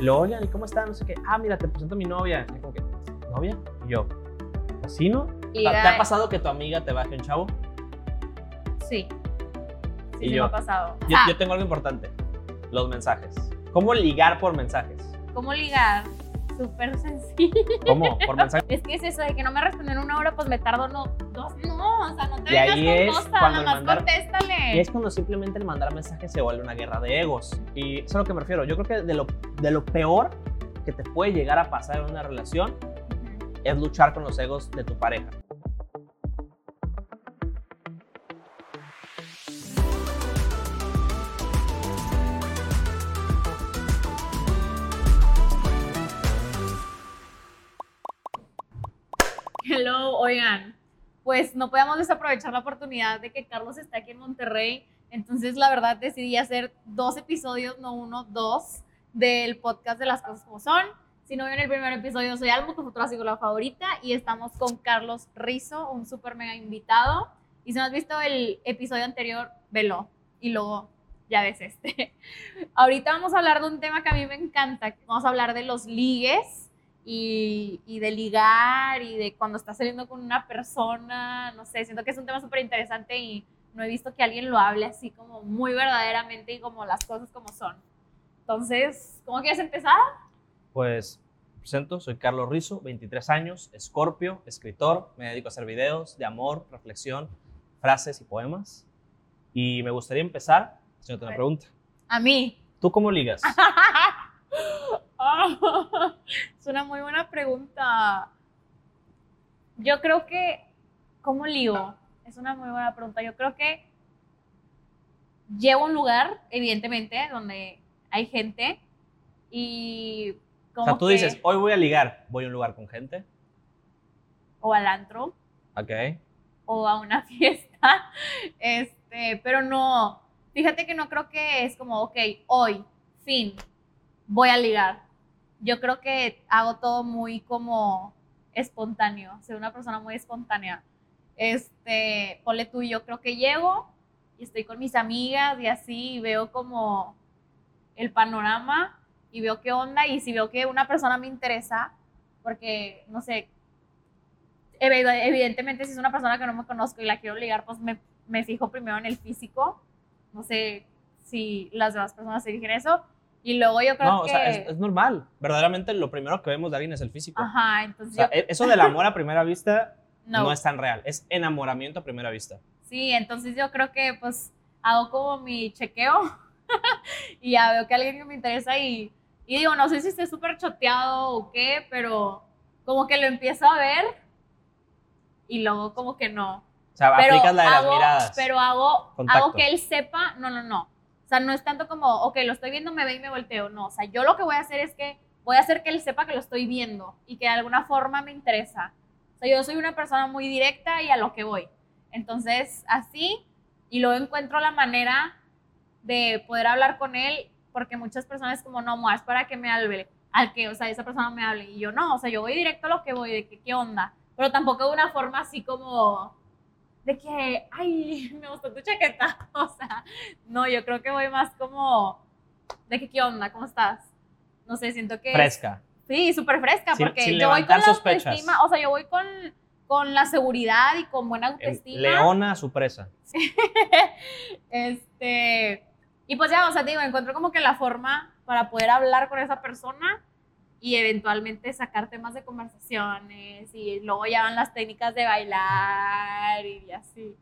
Lo oigan, ¿y cómo está? No sé qué. Ah, mira, te presento a mi novia. Y como que, ¿novia? Y yo, ¿pues sí, no? ¿Te ha pasado que tu amiga te baje un chavo? Sí. Sí, Y yo. me ha pasado. Yo, Ah, yo tengo algo importante. Los mensajes. ¿Cómo ligar por mensajes? ¿Cómo ligar? Súper sencillo. ¿Cómo? Por mensajes. Es que es eso de que no me responden en una hora, pues me tardo no, dos, no, o sea, no te Y ahí vengas es con cosas, cuando nada más mandar- contéstale. Y es cuando simplemente el mandar mensajes se vuelve una guerra de egos. Y eso es a lo que me refiero. Yo creo que de lo, de lo peor que te puede llegar a pasar en una relación es luchar con los egos de tu pareja. Hello, oigan, pues no podíamos desaprovechar la oportunidad de que Carlos está aquí en Monterrey, entonces la verdad decidí hacer dos episodios, no uno, dos, del podcast de las cosas como son. Si no vieron el primer episodio, soy Almo, tu futura psicóloga favorita, y estamos con Carlos Rizo, un súper mega invitado. Y si no has visto el episodio anterior, velo, y luego ya ves este. Ahorita vamos a hablar de un tema que a mí me encanta, vamos a hablar de los ligues y, y de ligar y de cuando estás saliendo con una persona, no sé, siento que es un tema súper interesante y no he visto que alguien lo hable así como muy verdaderamente y como las cosas como son. Entonces, ¿cómo quieres empezar? Pues presento, soy Carlos Rizo, 23 años, escorpio, escritor, me dedico a hacer videos de amor, reflexión, frases y poemas. Y me gustaría empezar haciéndote una pregunta. A mí. ¿Tú cómo ligas? es una muy buena pregunta. Yo creo que, ¿cómo ligo? Es una muy buena pregunta. Yo creo que llevo a un lugar, evidentemente, donde hay gente y O como sea, tú que- dices, hoy voy a ligar, voy a un lugar con gente. o al antro Ok. o a una fiesta, este, pero no, fíjate que no creo que es como, ok, hoy, fin, voy a ligar. Yo creo que hago todo muy como espontáneo, soy una persona muy espontánea. Este, ponle tú, yo creo que llego y estoy con mis amigas y así y veo como el panorama y veo qué onda y si veo que una persona me interesa, porque, no sé, evi- evidentemente si es una persona que no me conozco y la quiero ligar, pues me, me fijo primero en el físico. No sé si las demás personas se fijan eso. Y luego yo creo No, o que... sea, es, es normal. Verdaderamente lo primero que vemos de alguien es el físico. Ajá, entonces O sea, yo... e- eso del amor a primera vista No, no. es tan real. Es enamoramiento a primera vista. sí, entonces yo creo que pues hago como mi chequeo y ya veo que alguien que me interesa y, y digo, no sé si esté súper choteado o qué, pero como que lo empiezo a ver y luego como que no. O sea, pero aplicas la de hago, las miradas. Pero hago, Contacto. hago que él sepa, no, no, no. O sea, no es tanto como, ok, lo estoy viendo, me ve y me volteo. No, o sea, yo lo que voy a hacer es que voy a hacer que él sepa que lo estoy viendo y que de alguna forma me interesa. O sea, yo soy una persona muy directa y a lo que voy. Entonces, así, y luego encuentro la manera de poder hablar con él, porque muchas personas como, no, más para que me hable, al que, o sea, esa persona me hable. Y yo no, o sea, yo voy directo a lo que voy, de que, qué onda. Pero tampoco de una forma así como, de que, ay, me gustó tu chaqueta. O sea, no, yo creo que voy más como, de que, ¿qué onda? ¿Cómo estás? No sé, siento que... Fresca. Sí, súper fresca, Sin- porque sin yo voy con la sospechas. autoestima, o sea, yo voy con, con la seguridad y con buena autoestima. leona a su presa. este, y pues ya, o sea, digo, encuentro como que la forma para poder hablar con esa persona y eventualmente sacar temas de conversaciones y luego ya van las técnicas de bailar y así.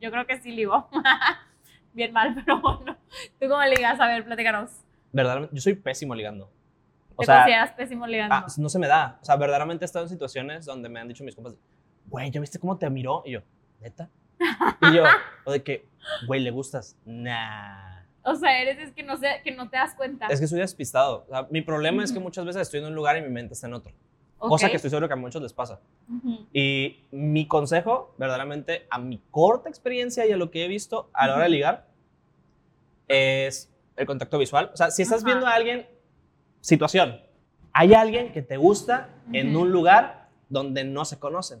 Yo creo que sí ligo. Bien mal, pero bueno. ¿Tú cómo ligas? A ver, platícanos. Verdaderamente, yo soy pésimo ligando. O ¿Te sea, consideras pésimo ligando? ah, no se me da. O sea, verdaderamente he estado en situaciones donde me han dicho mis compas, güey, ¿ya viste cómo te miró? Y yo, ¿neta? Y yo, o de que, güey, ¿le gustas? Nah. O sea, eres es que no, sé, que no te das cuenta. Es que soy despistado. O sea, mi problema es que muchas veces estoy en un lugar y mi mente está en otro. Ok. Cosa que estoy seguro que a muchos les pasa. Ujú. Y mi consejo, verdaderamente, a mi corta experiencia y a lo que he visto a la hora de ligar, es el contacto visual. O sea, si estás Ajá. viendo a alguien, situación, hay alguien que te gusta en Ujú. un lugar donde no se conocen.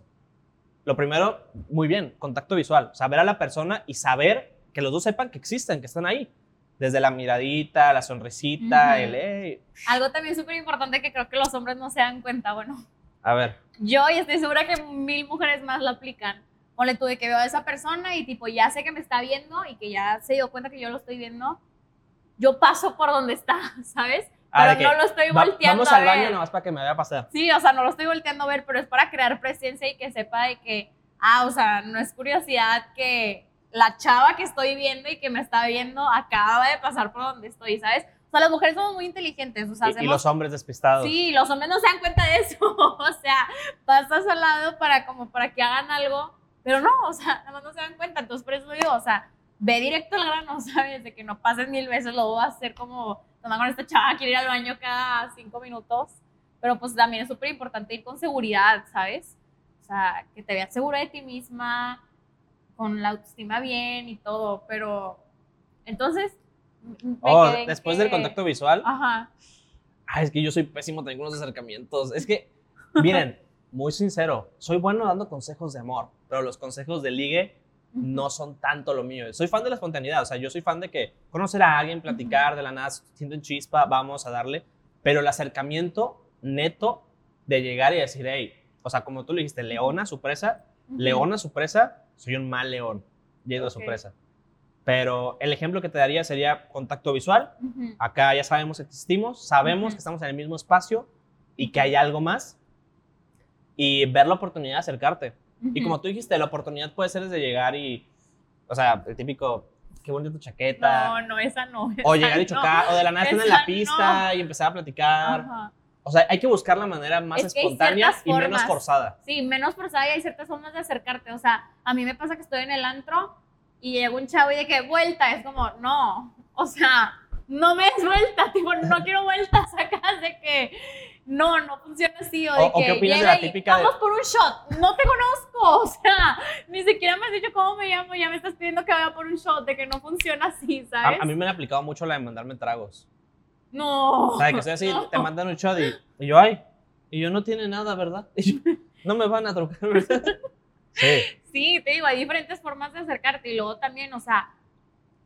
Lo primero, muy bien, contacto visual. O sea, ver a la persona y saber que los dos sepan que existen, que están ahí. Desde la miradita, la sonrisita, el "Ey". Algo también súper importante que creo que los hombres no se dan cuenta, bueno, A ver, yo y estoy segura que mil mujeres más lo aplican. Ponle tú de que veo a esa persona y tipo ya sé que me está viendo y que ya se dio cuenta que yo lo estoy viendo. Yo paso por donde está, ¿sabes? Ah, Pero no lo estoy va- volteando vamos a al baño nomás para que me vea pasar. Sí, o sea, no lo estoy volteando a ver, pero es para crear presencia y que sepa de que, ah, o sea, no es curiosidad que la chava que estoy viendo y que me está viendo acaba de pasar por donde estoy, ¿sabes? O sea, las mujeres somos muy inteligentes, o sea, Y- y, hacemos los hombres despistados. Sí, los hombres no se dan cuenta de eso. o sea, pasas al lado para como para que hagan algo, pero no, o sea, nada más no se dan cuenta. Entonces, por eso digo, o sea, ve directo al grano, ¿sabes? De que no pases mil veces, lo voy a hacer como, tomar con esta chava, quiere ir al baño cada cinco minutos. Pero pues también es súper importante ir con seguridad, ¿sabes? O sea, que te veas segura de ti misma, con la autoestima bien y todo, pero entonces... Oh, después que- del contacto visual. Ajá. Ay, es que yo soy pésimo con los acercamientos. Es que, miren, muy sincero, soy bueno dando consejos de amor, pero los consejos de ligue no son tanto lo mío. Soy fan de la espontaneidad, o sea, yo soy fan de que conocer a alguien, platicar de la nada, sienten chispa, vamos a darle, pero el acercamiento neto de llegar y decir, hey, o sea, como tú le dijiste, leona, su presa, leona, su presa, soy un mal león yendo a su Ok. presa. Pero el ejemplo que te daría sería contacto visual. Acá ya sabemos que existimos, sabemos que estamos en el mismo espacio y que hay algo más. Y ver la oportunidad de acercarte. Y como tú dijiste, la oportunidad puede ser desde llegar y, o sea, el típico, qué bonita tu chaqueta. No, no, esa no. o esa llegar y no. chocar, o de la nada estar en la pista y empezar a platicar. O sea, hay que buscar la manera más Es que espontánea y menos formas. forzada. Sí, menos forzada y hay ciertas formas de acercarte. O sea, a mí me pasa que estoy en el antro y llega un chavo y de que vuelta, es como, no, o sea, no me des vuelta, tipo, no quiero vueltas acá de que no, no funciona así. O, de O- o que qué opinas de la y, típica de- Vamos por un shot, no te conozco, o sea, ni siquiera me has dicho cómo me llamo, ya me estás pidiendo que vaya por un shot, de que no funciona así, A, ¿sabes? a mí me han aplicado mucho la de mandarme tragos. No. O sea, que estoy así, no. te mandan un shot y, y yo, ay, y yo no tiene nada, ¿verdad? Y yo, no me van a trocar, ¿verdad? Sí. Sí, te digo, hay diferentes formas de acercarte y luego también, o sea,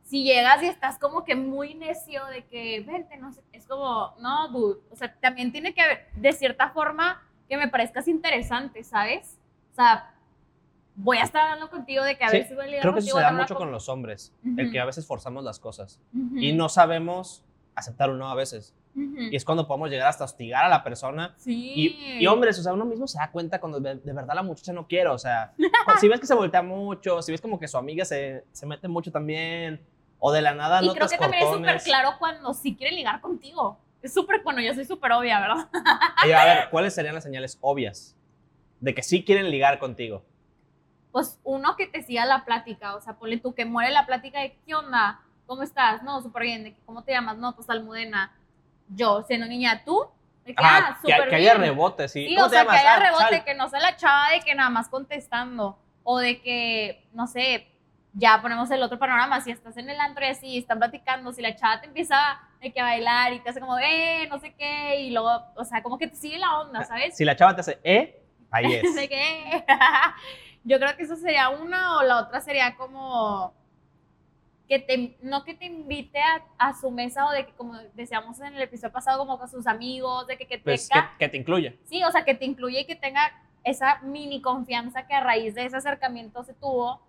si llegas y estás como que muy necio de que, vente, no sé, es como, no, dude, o sea, también tiene que haber, de cierta forma, que me parezcas interesante, ¿sabes? O sea, voy a estar hablando contigo de que a Sí, ver si voy a ligar Creo que eso se da mucho co- con los hombres, el Ujú. que a veces forzamos las cosas Ujú, y no sabemos aceptar un no a veces. ujú. Y es cuando podemos llegar hasta hostigar a la persona. Sí. Y, y hombres, o sea, uno mismo se da cuenta cuando de, de verdad la muchacha no quiere, o sea, si ves que se voltea mucho, si ves como que su amiga se, se mete mucho también, o de la nada Y creo que también es súper cortones. claro cuando sí quiere ligar contigo. Es súper, bueno, yo soy súper obvia, ¿verdad? Y a ver, ¿cuáles serían las señales obvias de que sí quieren ligar contigo? pues uno que te siga la plática, o sea, ponle tú que muere la plática de ¿qué onda? ¿Cómo estás? No, súper bien, ¿cómo te llamas? No, pues Almudena. Yo, siendo niña, ¿tú? De que, Ajá, ah, que, que haya rebote, ¿sí? Sí, ¿Cómo o te sea, que haya Ah, rebote, Sal. que no sea la chava de que nada más contestando, o de que, no sé, ya ponemos el otro panorama, si estás en el antro y así, están platicando, si la chava te empieza de que a bailar y te hace como, eh, no sé qué, y luego, o sea, como que te sigue la onda, ¿sabes? Si la chava te hace, ¿eh? Ahí es. de que yo creo que eso sería una o la otra sería como que te no que te invite a, a su mesa o de que como decíamos en el episodio pasado como con sus amigos de que, que Pues que, tenga que te incluye. sí o sea que te incluye y que tenga esa mini confianza que a raíz de ese acercamiento se tuvo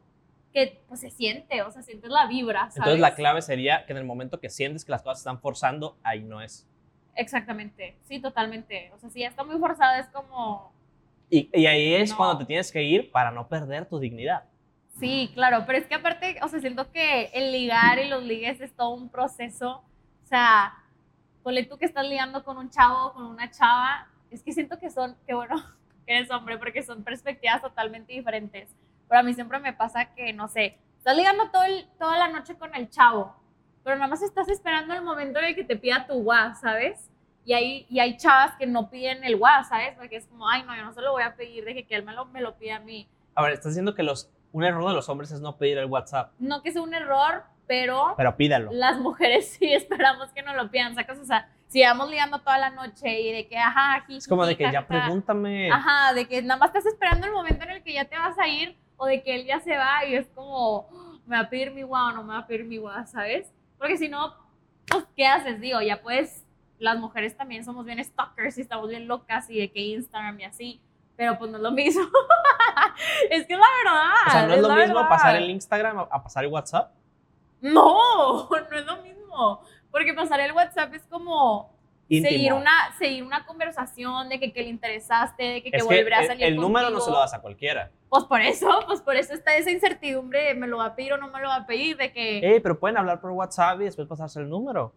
que pues se siente o sea sientes la vibra ¿sabes? Entonces la clave sería que en el momento que sientes que las cosas están forzando, ahí no es. exactamente sí totalmente o sea si ya está muy forzada es como Y, y ahí es No. cuando te tienes que ir para no perder tu dignidad. Sí, claro, pero es que aparte, o sea, siento que el ligar y los ligues es todo un proceso. O sea, ponle tú que estás ligando con un chavo o con una chava, es que siento que son, que bueno, que eres hombre, porque son perspectivas totalmente diferentes. Pero a mí siempre me pasa que, no sé, estás ligando todo el- toda la noche con el chavo, pero nada más estás esperando el momento en el que te pida tu guas, ¿sabes? Y hay, y hay chavas que no piden el guas, ¿sabes? Porque es como, ay, no, yo no se lo voy a pedir, de que, él me lo, me lo pida a mí. A ver, estás diciendo que los, un error de los hombres es no pedir el WhatsApp, no que sea un error, pero pero pídalo. las mujeres sí esperamos que nos lo pidan, sacas, o sea, si vamos ligando toda la noche y de que, ajá, aquí, Es como de que ya pregúntame. Ajá, de que nada más estás esperando el momento en el que ya te vas a ir o de que él ya se va y es como, "Oh, me va a pedir mi guau o no me va a pedir mi guau, ¿sabes? Porque si no, pues, ¿qué haces? Digo, ya pues, las mujeres también somos bien stalkers y estamos bien locas y de que Instagram y así, pero pues no es lo mismo. es que es la verdad. O sea, no es, lo mismo verdad. pasar el Instagram a, pasar el WhatsApp. No, no es lo mismo. Porque pasar el WhatsApp es como Íntimo. seguir una, seguir una conversación de que, que le interesaste, de que, que volverá a el, salir el número no se lo das a cualquiera. Pues por eso, pues por eso está esa incertidumbre de me lo va a pedir o no me lo va a pedir, de que Ey, pero pueden hablar por WhatsApp y después pasarse el número.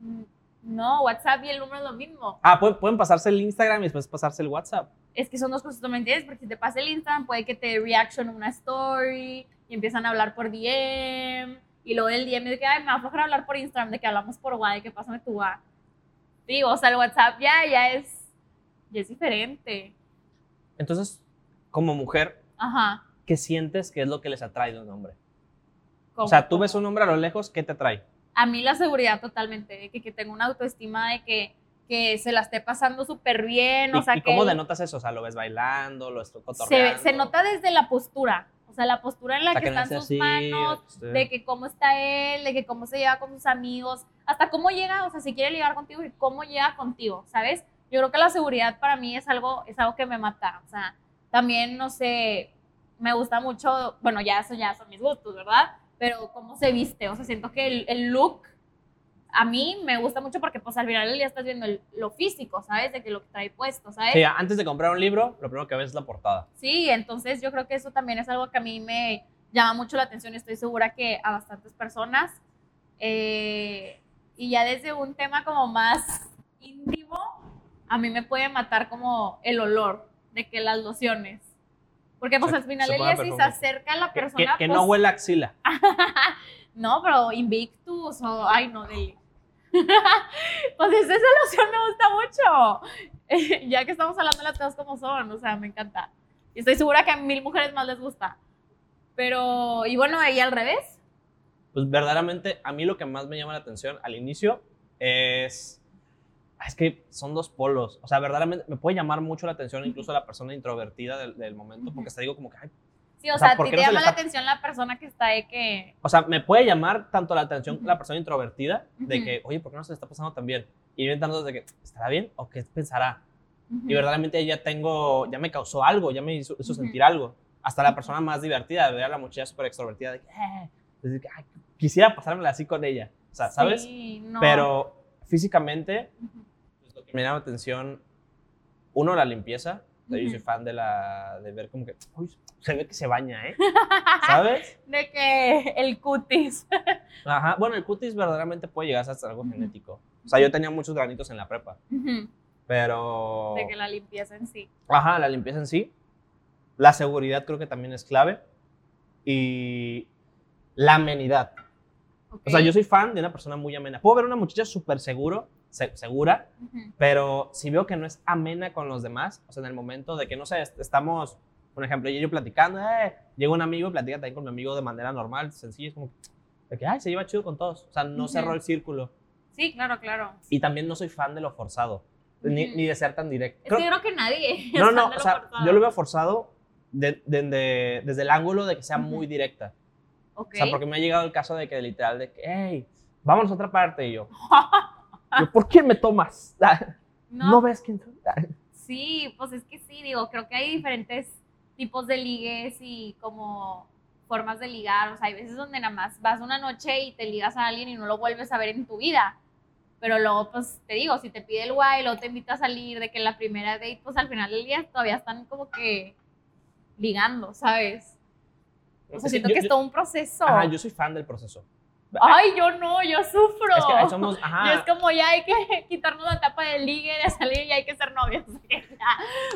mm, no, WhatsApp y el número es lo mismo. Ah, pueden, pueden pasarse el Instagram y después pasarse el WhatsApp. Es que son dos cosas totalmente diferentes, porque si te pasa el Instagram puede que te dé reaction una story y empiezan a hablar por DM y luego del DM de que Ay, me va a aflojar hablar por Instagram, de que hablamos por WhatsApp, de que pásame tu WhatsApp. Digo, o sea, el WhatsApp ya, ya es, ya es diferente. Entonces, como mujer, Ajá. ¿qué sientes que es lo que les atrae de un hombre? O ¿Cómo, sea, tú ves un hombre a lo lejos, ¿qué te atrae? A mí la seguridad totalmente, de que, que tengo una autoestima de que, que se la esté pasando súper bien, o ¿Y, sea, y que cómo denotas eso? O sea, ¿lo ves bailando? ¿Lo se, cotorreando? se nota desde la postura, o sea, la postura en la sea, que no están sus así, manos, de que cómo está él, de que cómo se lleva con sus amigos, hasta cómo llega, o sea, si quiere ligar contigo y cómo llega contigo, ¿sabes? Yo creo que la seguridad para mí es algo, es algo que me mata, o sea, también, no sé, me gusta mucho, bueno, ya eso ya son mis gustos, ¿verdad? Pero cómo se viste, o sea, siento que el, el look a mí me gusta mucho porque pues al final día estás viendo el- lo físico, ¿sabes? De que lo que trae puesto, ¿sabes? Sí, antes de comprar un libro, lo primero que ves es la portada. Sí, entonces yo creo que eso también es algo que a mí me llama mucho la atención y estoy segura que a bastantes personas. Eh, y ya desde un tema como más íntimo, a mí me puede matar como el olor de que las lociones. Porque pues Se- al final pone día si se acerca a la Que, persona... que- que pues, no huele axila. no, pero Invictus o... Ay, no, dele. pues esa loción me gusta mucho. ya que estamos hablando de las cosas como son, o sea, me encanta. Y estoy segura que a mil mujeres más les gusta. Pero, y bueno, ahí al revés. Pues verdaderamente, a mí lo que más me llama la atención al inicio es. Es que son dos polos. O sea, verdaderamente me puede llamar mucho la atención incluso la persona introvertida del, del momento, porque hasta digo como que, ay, Sí, o, O sea, sea, ¿por qué te no se llama le la está- atención la persona que está de que... O sea, me puede llamar tanto la atención Ujú. la persona introvertida de Ujú. que, oye, ¿por qué no se le está pasando tan bien? Y yo intentando de que, ¿estará bien o qué pensará? Y verdaderamente ya tengo, ya me causó algo, ya me hizo, hizo Ujú. sentir algo. Hasta la persona más divertida, ver a la muchacha súper extrovertida, de que, eh, decir que, ay, quisiera pasármela así con ella. O sea, ¿sabes? Sí, no. Pero físicamente, Ujú. pues, lo que me llama la atención, uno, la limpieza. Yo soy fan de, la, de ver como que, uy, se ve que se baña, ¿eh? ¿Sabes? De que el cutis. Ajá. Bueno, el cutis verdaderamente puede llegar hasta algo genético. O sea, yo tenía muchos granitos en la prepa, pero... De que la limpieza en sí. Ajá, la limpieza en sí. La seguridad creo que también es clave. Y la amenidad. O sea, yo soy fan de una persona muy amena. Puedo ver una muchacha súper seguro, se- segura, pero si veo que no es amena con los demás, o sea, en el momento de que, no sé, est- estamos, por ejemplo, yo y yo platicando, eh, llega un amigo y platica también con mi amigo de manera normal, sencilla, es como de que, ay, se lleva chido con todos. O sea, no Ujú. cerró el círculo. Sí, claro, claro. Y también no soy fan de lo forzado, ni, de ser tan directo. Es Creo- que yo creo que nadie. no, es no, o sea, forzado. yo lo veo forzado de- de- de- desde el ángulo de que sea muy directa. Ok. O sea, porque me ha llegado el caso de que literal de que, hey, vámonos a otra parte y yo, yo, ¿por qué me tomas? no, ¿No ves quién soy? Sí, pues es que sí, digo, creo que hay diferentes tipos de ligues y como formas de ligar. O sea, hay veces donde nada más vas una noche y te ligas a alguien y no lo vuelves a ver en tu vida. Pero luego, pues te digo, si te pide el guay, luego te invita a salir, de que la primera date, pues al final del día todavía están como que ligando, ¿sabes? O sea, siento yo- que es yo- todo un proceso. Ajá, yo soy fan del proceso. Ay, yo no, yo sufro. Es que somos, ajá. Y es como ya hay que quitarnos la tapa del ligue, de salir y hay que ser novios.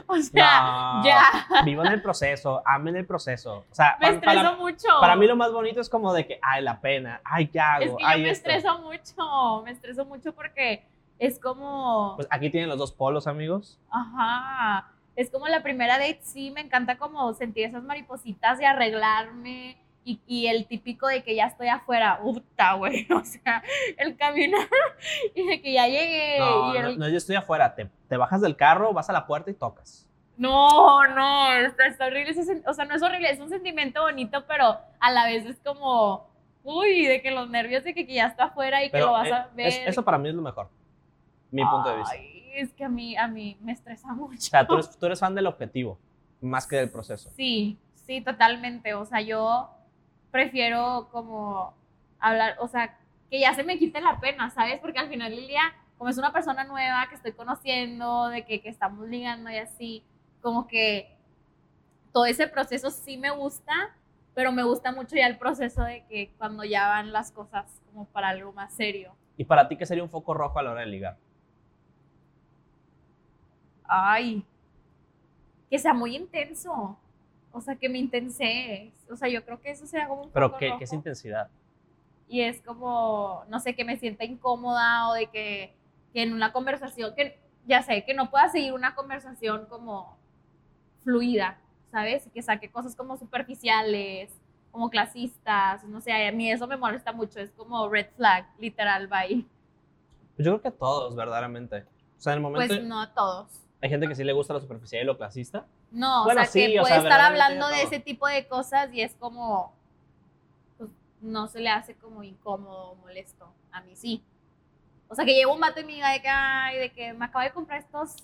O sea, No, ya. Vivan el proceso, amen el proceso. O sea, Me estreso para, mucho. para mí lo más bonito es como de que, ay, la pena, ay, ¿qué hago? es que yo ay, me esto. estreso mucho. Me estreso mucho porque es como. Pues aquí tienen los dos polos, amigos. Ajá. Es como la primera date, sí, me encanta como sentir esas maripositas y arreglarme. Y, y el típico de que ya estoy afuera, puta, güey. O sea, el caminar y de que ya llegué. No, y no, el- no, yo estoy afuera. Te, te bajas del carro, vas a la puerta y tocas. No, no, está, está horrible. o sea, no es horrible, es un sentimiento bonito, pero a la vez es como, Uy, de que los nervios de que, que ya está afuera y que lo vas eh, a ver. es- eso para mí es lo mejor. Mi punto de vista. Ay, es que a mí, a mí me estresa mucho. O sea, tú eres, tú eres fan del objetivo, más que del proceso. Sí, sí, totalmente. O sea, yo prefiero como hablar, o sea, que ya se me quite la pena, ¿sabes? Porque al final del día, como es una persona nueva que estoy conociendo, de que, que estamos ligando y así, como que todo ese proceso sí me gusta, pero me gusta mucho ya el proceso de que cuando ya van las cosas como para algo más serio. ¿Y para ti qué sería un foco rojo a la hora de ligar? Ay, que sea muy intenso. O sea, que me intense. O sea, yo creo que eso sería como un Pero ¿qué, rojo. qué es intensidad? y es como, no sé, que me sienta incómoda o de que, que en una conversación, que ya sé, que no pueda seguir una conversación como fluida, ¿sabes? Que saque cosas como superficiales, como clasistas, no sé, a mí eso me molesta mucho, es como red flag, literal, bye. Pues yo creo que todos, verdaderamente. O sea, en el momento Pues no a todos. hay gente que sí le gusta la superficial y lo clasista. No, Bueno, o sea, sí, que o puede sea, estar hablando de ese tipo de cosas y es como, pues, no se le hace como incómodo o molesto. A mí sí. O sea, que llevo un vato y me diga de que, ay, de que me acabo de comprar estos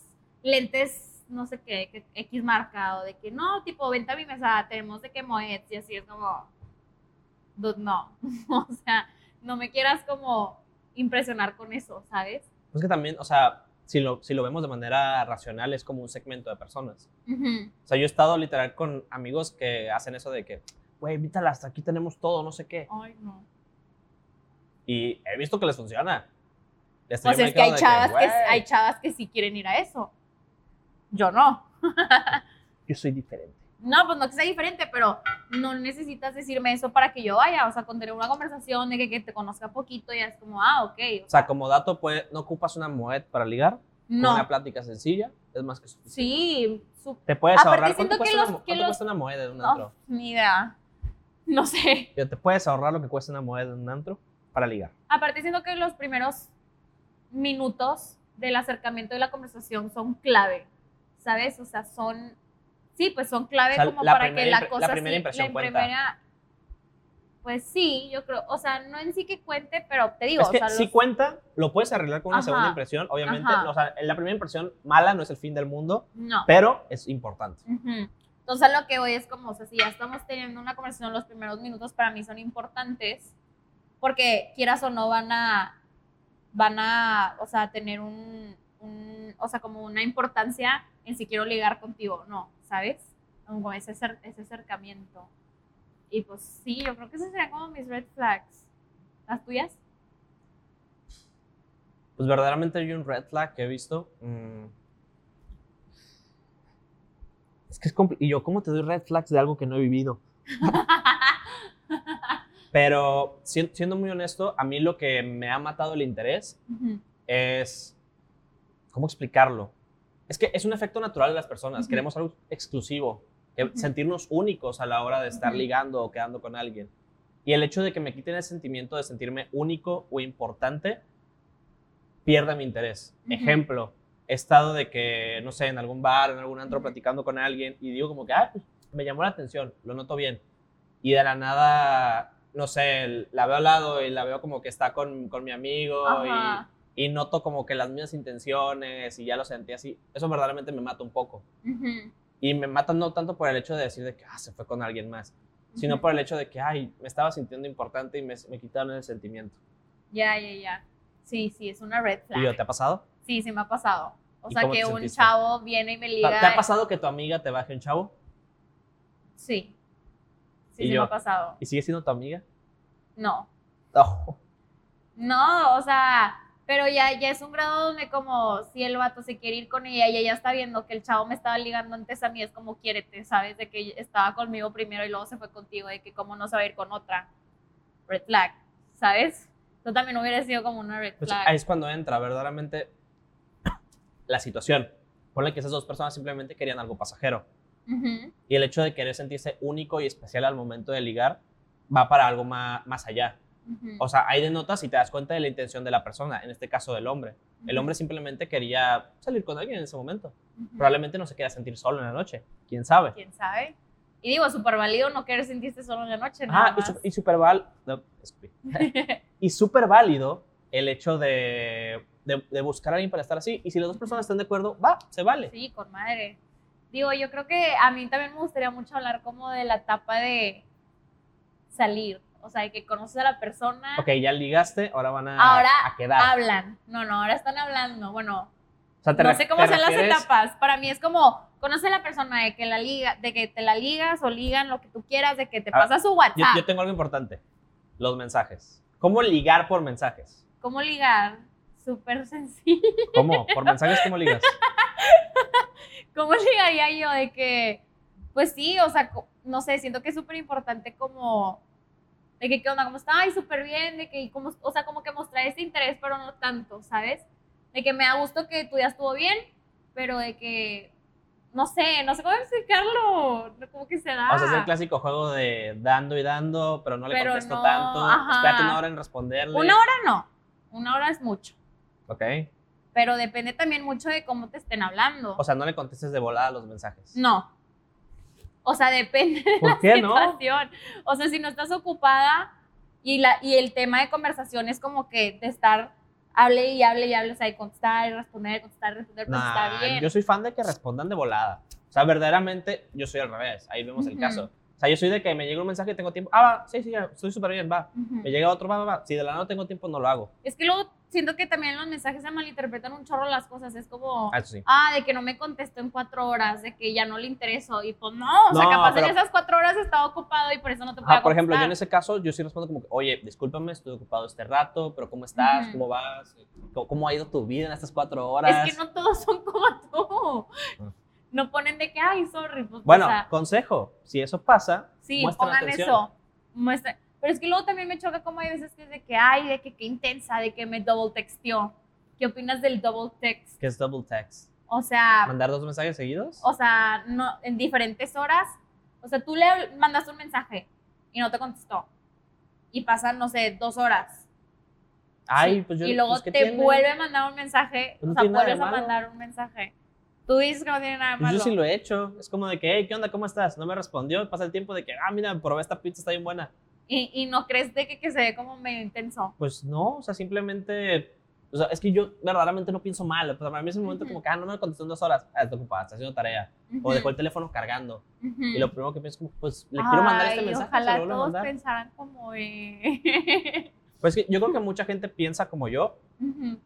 lentes, no sé qué, que X marca, o de que no, tipo, vente a mi mesa, tenemos de que Moet, y así es como, dude, no. o sea, no me quieras como impresionar con eso, ¿sabes? Pues que también, o sea, si lo, si lo vemos de manera racional, es como un segmento de personas. O sea, yo he estado literal con amigos que hacen eso de que, güey, invítalas, aquí tenemos todo, no sé qué. Ay, no. Y he visto que les funciona. Hasta Pues es que hay chavas que, "Güey, hay chavas que sí quieren ir a eso. Yo no. Yo soy diferente. No, pues no que sea diferente, pero no necesitas decirme eso para que yo vaya. O sea, con tener una conversación de que, que te conozca poquito ya es como, ah, ok. O sea, como dato, pues, no ocupas una moed para ligar. Con no. Una plática sencilla es más que suficiente. Sí, su- Te puedes Aparte, ahorrar. ¿Cuánto, cuesta, los- una, cuánto los- cuesta una moeda de un no, antro? ni idea. No sé. Yo, Te puedes ahorrar lo que cuesta una moeda de un antro para ligar. Aparte, siento que los primeros minutos del acercamiento de la conversación son clave, ¿sabes? O sea, son, sí, pues son clave O sea, como para que la cosa la primera sí- impresión la cuenta. primera- pues sí, yo creo, o sea, no en sí que cuente, pero te digo, es que o sea, si los- cuenta, lo puedes arreglar con una Ajá. segunda impresión. Obviamente, Ajá. o sea, la primera impresión mala no es el fin del mundo, no. pero es importante. Ujú. Entonces, a lo que voy es como, o sea, si ya estamos teniendo una conversación, los primeros minutos para mí son importantes, porque quieras o no van a, van a, o sea, tener un, un- o sea, como una importancia en si quiero ligar contigo o no, ¿sabes? Como ese, acer- ese acercamiento. Y pues sí, yo creo que esos serían como mis red flags. ¿Las tuyas? Pues verdaderamente hay un red flag que he visto. mm, Es que es Y yo, ¿cómo te doy red flags de algo que no he vivido? Pero si- siendo muy honesto, a mí lo que me ha matado el interés es. ¿Cómo explicarlo? Es que es un efecto natural de las personas. Queremos algo exclusivo, sentirnos únicos a la hora de estar ligando o quedando con alguien. Y el hecho de que me quiten el sentimiento de sentirme único o importante pierde mi interés. Ejemplo, he estado de que, no sé, en algún bar, en algún antro platicando con alguien y digo como que, ah, pues, me llamó la atención, lo noto bien. Y de la nada, no sé, la veo al lado y la veo como que está con, con mi amigo Ajá. y noto como que las mismas intenciones y ya lo sentí así, eso verdaderamente me mata un poco. Ujú. Y me mata no tanto por el hecho de decir de que ah, se fue con alguien más, sino Ujú. por el hecho de que, ay, me estaba sintiendo importante y me, me quitaron el sentimiento. Ya, ya, ya. Sí, sí, es una red flag. ¿Y yo, te ha pasado? Sí, sí me ha pasado. O ¿Y sea, que un sentiste? chavo viene y me liga. ¿Te ha pasado que tu amiga te baje un chavo Sí. Sí, ¿Y sí yo? me ha pasado. y sigue siendo tu amiga? No. No. No, o sea, pero ya, ya es un grado donde como si el vato se quiere ir con ella y ella está viendo que el chavo me estaba ligando antes a mí, es como quiérete, ¿sabes? De que estaba conmigo primero y luego se fue contigo, de que cómo no se va a ir con otra. Red flag, ¿sabes? Eso también hubiera sido como una red Pues flag. ahí es cuando entra verdaderamente la situación. Ponle que esas dos personas simplemente querían algo pasajero. Ujú, Y el hecho de querer sentirse único y especial al momento de ligar va para algo más, más allá. Ujú, O sea, ahí denotas y te das cuenta de la intención de la persona, en este caso del hombre. El ujú, hombre simplemente quería salir con alguien en ese momento. ujú. Probablemente no se quería sentir solo en la noche, quién sabe. ¿Quién sabe? Y digo, súper válido no querer sentirte solo en la noche, Ah, nada y, más. y súper val- no, y súper válido el hecho de, de, de buscar a alguien para estar así. Y si las dos personas están de acuerdo, va, se vale. Sí, con madre. Digo, yo creo que a mí también me gustaría mucho hablar como de la etapa de salir. O sea, de que conoces a la persona, Ok, ya ligaste, ahora van a, Ahora a quedar. hablan. No, no, ahora están hablando. Bueno, O sea, te no sé cómo son las etapas. Para mí es como, conoce a la persona de que la liga, de que te la ligas o ligan lo que tú quieras, de que te Ah, pasa su WhatsApp. Yo, yo tengo algo importante. Los mensajes. ¿Cómo ligar por mensajes? ¿Cómo ligar? Súper sencillo. ¿Cómo? ¿Por mensajes cómo ligas? ¿Cómo ligaría yo de que, pues sí, o sea, no sé, siento que es súper importante como, de que, ¿qué onda? ¿Cómo está? Ay, súper bien, de que, como, o sea, como que mostrar ese interés, pero no tanto, ¿sabes? De que me da gusto que tu día estuvo bien, pero de que, no sé, no sé cómo explicarlo, como que se da. O sea, es el clásico juego de dando y dando, pero no le Pero contesto no, tanto. ajá. Espérate una hora en responderle. Una hora no, una hora es mucho, Ok. pero depende también mucho de cómo te estén hablando. O sea, no le contestes de volada los mensajes. No. O sea, depende de ¿Por la qué no? situación. O sea, si no estás ocupada y, la, y el tema de conversación es como que de estar, hable y hable y hable, o sea, y contestar y responder, contestar y responder, pues Nah, está bien. Yo soy fan de que respondan de volada. O sea, verdaderamente, yo soy al revés. Ahí vemos el Ujú. caso. O sea, yo soy de que me llega un mensaje y tengo tiempo. Ah, va, sí, sí, ya, estoy súper bien, va. Ujú. Me llega otro, va, va, va. Si de la nada no tengo tiempo, no lo hago. Es que luego siento que también los mensajes se malinterpretan un chorro las cosas. Es como, Ah, sí. ah, de que no me contestó en cuatro horas, de que ya no le intereso. Y pues no, o sea, No, capaz pero- en esas cuatro horas estaba ocupado y por eso no te Ah, por ejemplo, yo en ese caso, yo sí respondo como que, oye, discúlpame, estoy ocupado este rato, pero ¿cómo estás? Ujú. ¿Cómo vas? ¿Cómo, cómo ha ido tu vida en estas cuatro horas? Es que no todos son como tú. Ah. No ponen de que, ay, sorry. Pues, Bueno, o sea, consejo, si eso pasa, sí, pongan atención. eso. Muestren. Pero es que luego también me choca como hay veces que es de que, ay, de que qué intensa, de que me double texteó. ¿Qué opinas del double text? que es double text. O sea, ¿Mandar dos mensajes seguidos? o sea, no, en diferentes horas. O sea, tú le mandaste un mensaje y no te contestó. Y pasan, no sé, dos horas. Ay, pues yo y luego pues, ¿qué te tiene? vuelve a mandar un mensaje. Pues no o sea, vuelves a mandar un mensaje. Tú dices que no tiene nada de Pues malo. yo sí lo he hecho. Es como de que, hey, ¿qué onda? ¿Cómo estás? No me respondió. Pasa el tiempo de que, ah, mira, probé esta pizza, está bien buena. Y, y no crees de que, que se ve como medio intenso. Pues no, o sea, simplemente. O sea, es que yo verdaderamente no pienso mal. Pues para mí es un momento Ujú. como que, ah, no me contestó en dos horas. Ah, está ocupada, está haciendo tarea. O dejó el teléfono cargando. Ujú. Y lo primero que pienso es como, pues le quiero mandar este Ay, mensaje. Ojalá todos mandar. pensaran como. Pues que yo creo que mucha gente piensa como yo,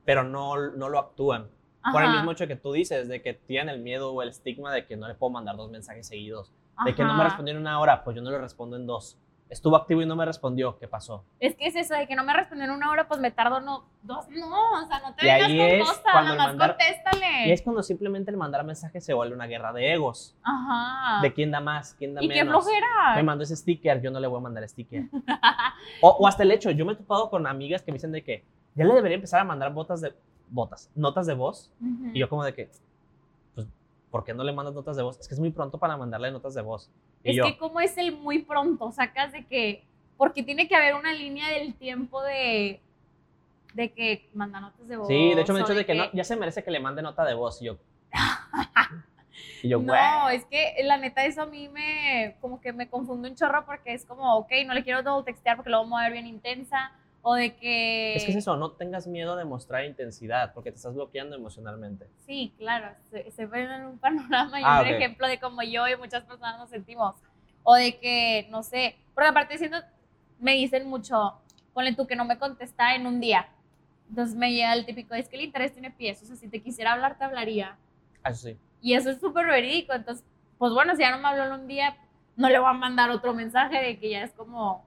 pero no, no lo actúan. Por el Ajá, mismo hecho que tú dices, de que tienen el miedo o el estigma de que no le puedo mandar dos mensajes seguidos. De que no me ajá. respondió en una hora, pues yo no le respondo en dos. Estuvo activo y no me respondió, ¿qué pasó? Es que es eso de que no me respondió en una hora, pues me tardo no, dos, no, o sea, no te Y vengas con es cosas, nada más mandar- contéstale. Y es cuando simplemente el mandar mensajes se vuelve una guerra de egos. Ajá. De quién da más, quién da y qué menos. flojera. Me mandó ese sticker, yo no le voy a mandar sticker. o, o hasta el hecho, yo me he topado con amigas que me dicen de que ya le debería empezar a mandar botas de botas, notas de voz. Ujú. Y yo como de que, pues, ¿por qué no le mandas notas de voz? Es que es muy pronto para mandarle notas de voz. Y es yo, que como es el muy pronto, sacas de que, porque tiene que haber una línea del tiempo de, de que manda notas de voz. sí, de hecho me dicho de que, no, ya se merece que le mande nota de voz. Y yo, y yo, No, es que la neta eso a mí me, como que me confunde un chorro porque es como, ok, no le quiero double textear porque luego me voy a ver bien intensa, o de que... Es que es eso, no tengas miedo de mostrar intensidad, porque te estás bloqueando emocionalmente. Sí, claro, se, se ven en un panorama y Ah, un ok. ejemplo de cómo yo y muchas personas nos sentimos. O de que, no sé, porque aparte siendo, me dicen mucho, ponle tú que no me contesta en un día. Entonces me llega el típico, es que el interés tiene pies, o sea, si te quisiera hablar, te hablaría. Ah, Eso sí. Y eso es súper verídico. Entonces, pues bueno, si ya no me habló en un día, no le voy a mandar otro mensaje de que ya es como,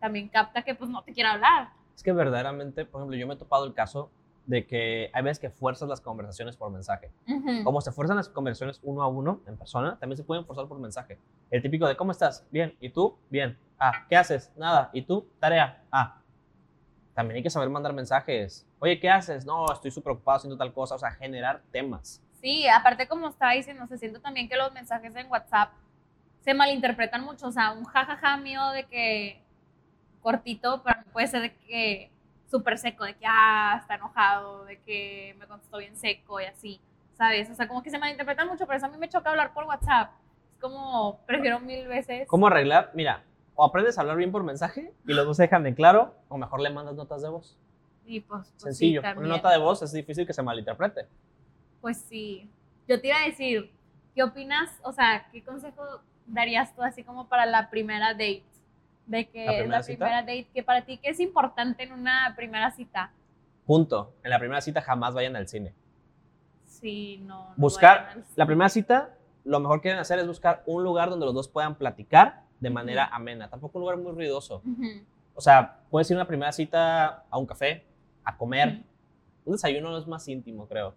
también capta que pues no te quiere hablar. Es que verdaderamente, por ejemplo, yo me he topado el caso de que hay veces que fuerzas las conversaciones por mensaje. Ujú. Como se fuerzan las conversaciones uno a uno en persona, también se pueden forzar por mensaje. El típico de ¿cómo estás? Bien. ¿Y tú? Bien. Ah, ¿qué haces? Nada. ¿Y tú? Tarea. Ah. También hay que saber mandar mensajes. Oye, ¿qué haces? No, estoy súper ocupado haciendo tal cosa. O sea, generar temas. Sí, aparte como estaba diciendo, se siento también que los mensajes en WhatsApp se malinterpretan mucho. O sea, un jajaja mío de que cortito, pero puede ser de que súper seco, de que ah, está enojado, de que me contestó bien seco y así, ¿sabes? O sea, como que se malinterpretan mucho, pero eso a mí me choca hablar por WhatsApp. Es como, prefiero mil veces. ¿Cómo arreglar? Mira, o aprendes a hablar bien por mensaje y los dos se dejan de claro, o mejor le mandas notas de voz. Y pues, pues sí, Sencillo. Una también. nota de voz es difícil que se malinterprete. Pues sí. Yo te iba a decir, ¿qué opinas? O sea, ¿qué consejo darías tú así como para la primera date? De que ¿La la primera primera, cita? date, que para ti, ¿qué es importante en una primera cita? Punto. En la primera cita jamás vayan al cine. Sí, no. no Buscar, la primera cita, lo mejor que deben hacer es buscar un lugar donde los dos puedan platicar de manera amena. Tampoco un lugar muy ruidoso. Ujú. O sea, puedes ir a una primera cita a un café, a comer. Ujú. Un desayuno es más íntimo, creo.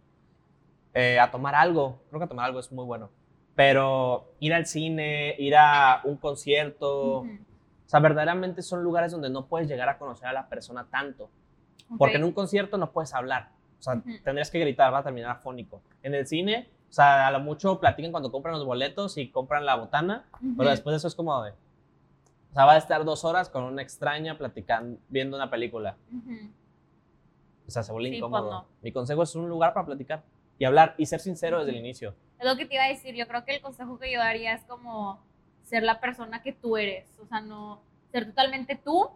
Eh, a tomar algo. Creo que a tomar algo es muy bueno. Pero ir al cine, ir a un concierto. O sea, verdaderamente son lugares donde no puedes llegar a conocer a la persona tanto. Porque Ok. en un concierto no puedes hablar. O sea, Ujú. tendrías que gritar, va a terminar afónico. En el cine, o sea, a lo mucho platican cuando compran los boletos y compran la botana, Ujú. pero después de eso es como de. O sea, va a estar dos horas con una extraña platicando, viendo una película. Ujú. O sea, se vuelve Sí, pues incómodo. no. Mi consejo es un lugar para platicar y hablar y ser sincero desde el inicio. Es lo que te iba a decir. Yo creo que el consejo que yo daría es como ser la persona que tú eres. O sea, no ser totalmente tú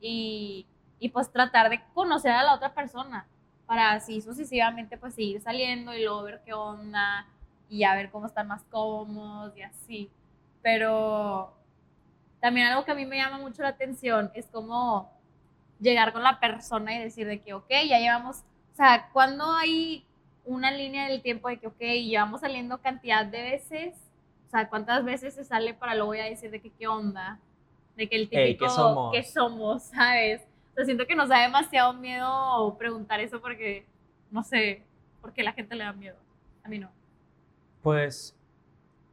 y, y pues tratar de conocer a la otra persona para así sucesivamente pues seguir saliendo y luego ver qué onda y ya ver cómo están más cómodos y así. Pero también algo que a mí me llama mucho la atención es como llegar con la persona y decir de que, ok, ya llevamos, o sea, cuando hay una línea del tiempo de que, ok, llevamos saliendo cantidad de veces, o sea, cuántas veces se sale para luego ya decir de que qué onda, de que el típico ¿qué somos? ¿qué somos? ¿sabes? O sea, siento que nos da demasiado miedo preguntar eso porque, no sé, porque la gente le da miedo. A mí no. Pues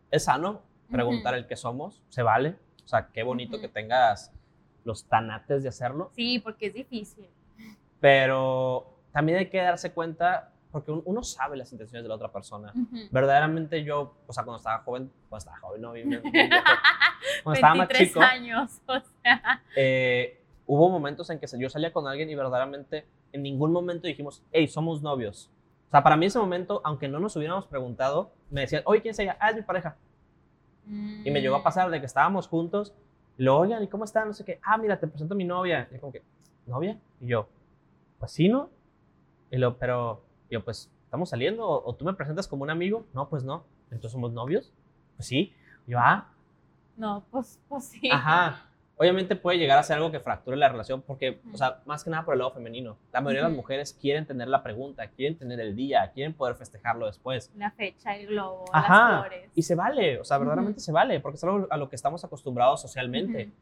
es sano preguntar Ujú. el qué somos, se vale. O sea, qué bonito Ujú. que tengas los tanates de hacerlo. Sí, porque es difícil. Pero también hay que darse cuenta, porque un- uno sabe las intenciones de la otra persona. Ujú. Verdaderamente yo, o sea, cuando estaba joven, cuando estaba joven, no, bien, bien, cuando estaba más 23 chico, años, o sea. eh, hubo momentos en que yo salía con alguien y verdaderamente en ningún momento dijimos, hey, somos novios. O sea, para mí ese momento, aunque no nos hubiéramos preguntado, me decían, oye, ¿quién es ella? Ah, es mi pareja. Y me llegó a pasar de que estábamos juntos, y lo oigan, ¿y cómo están? No sé qué. Ah, mira, te presento a mi novia. Y yo como que, ¿novia? Y yo, pues sí, ¿no? Y lo, pero, yo, pues, ¿estamos saliendo? ¿O, o tú me presentas como un amigo? No, pues no. ¿Entonces somos novios? Pues sí. Y yo, ah, No, pues, pues sí. ajá. Obviamente puede llegar a ser algo que fracture la relación porque, o sea, más que nada por el lado femenino. La mayoría de las mujeres quieren tener la pregunta, quieren tener el día, quieren poder festejarlo después. La fecha, el globo, las Ajá. flores. Y se vale, o sea, verdaderamente se vale, porque es algo a lo que estamos acostumbrados socialmente. Ujú.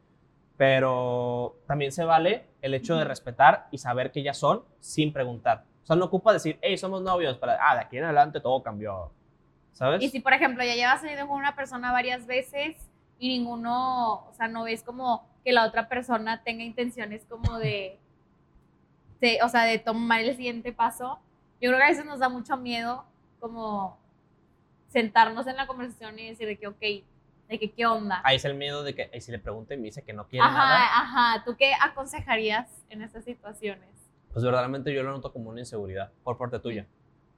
Pero también se vale el hecho de respetar y saber que ya son sin preguntar. O sea, no ocupa decir, hey, somos novios, para, ah, de aquí en adelante todo cambió. ¿Sabes? Y si, por ejemplo, ya llevas saliendo con una persona varias veces y ninguno, o sea, no ves como que la otra persona tenga intenciones como de, de, o sea, de tomar el siguiente paso, yo creo que a veces nos da mucho miedo como sentarnos en la conversación y decir de que, ok, de que qué onda. Ahí es el miedo de que, "Ey, si le pregunto y me dice que no quiere nada, Ajá, ajá. ¿Tú qué aconsejarías en estas situaciones? Pues verdaderamente yo lo noto como una inseguridad por parte tuya.